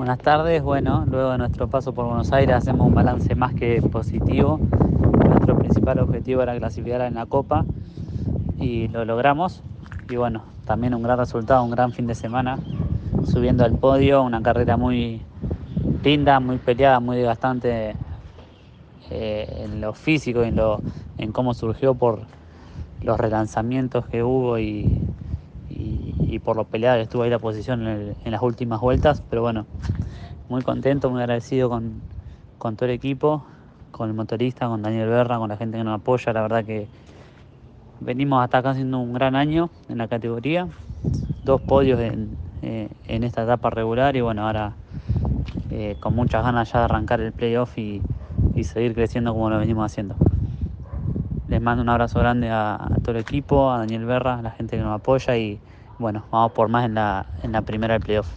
Buenas tardes, bueno, luego de nuestro paso por Buenos Aires hacemos un balance más que positivo. Nuestro principal objetivo era clasificar en la Copa y lo logramos. Y bueno, también un gran resultado, un gran fin de semana, subiendo al podio, una carrera muy linda, muy peleada, muy desgastante eh, en lo físico y en, lo, cómo surgió por los relanzamientos que hubo y, y, por lo peleada que estuvo ahí la posición en, las últimas vueltas. Pero bueno, muy contento, muy agradecido con, con todo el equipo, con el motorista, con Daniel Berra, con la gente que nos apoya. La verdad que venimos hasta acá haciendo un gran año en la categoría. Dos podios en, eh, en esta etapa regular y bueno, ahora eh, con muchas ganas ya de arrancar el playoff y, y seguir creciendo como lo venimos haciendo. Les mando un abrazo grande a, todo el equipo, a Daniel Berra, a la gente que nos apoya y bueno, vamos por más en la, en la primera del playoff.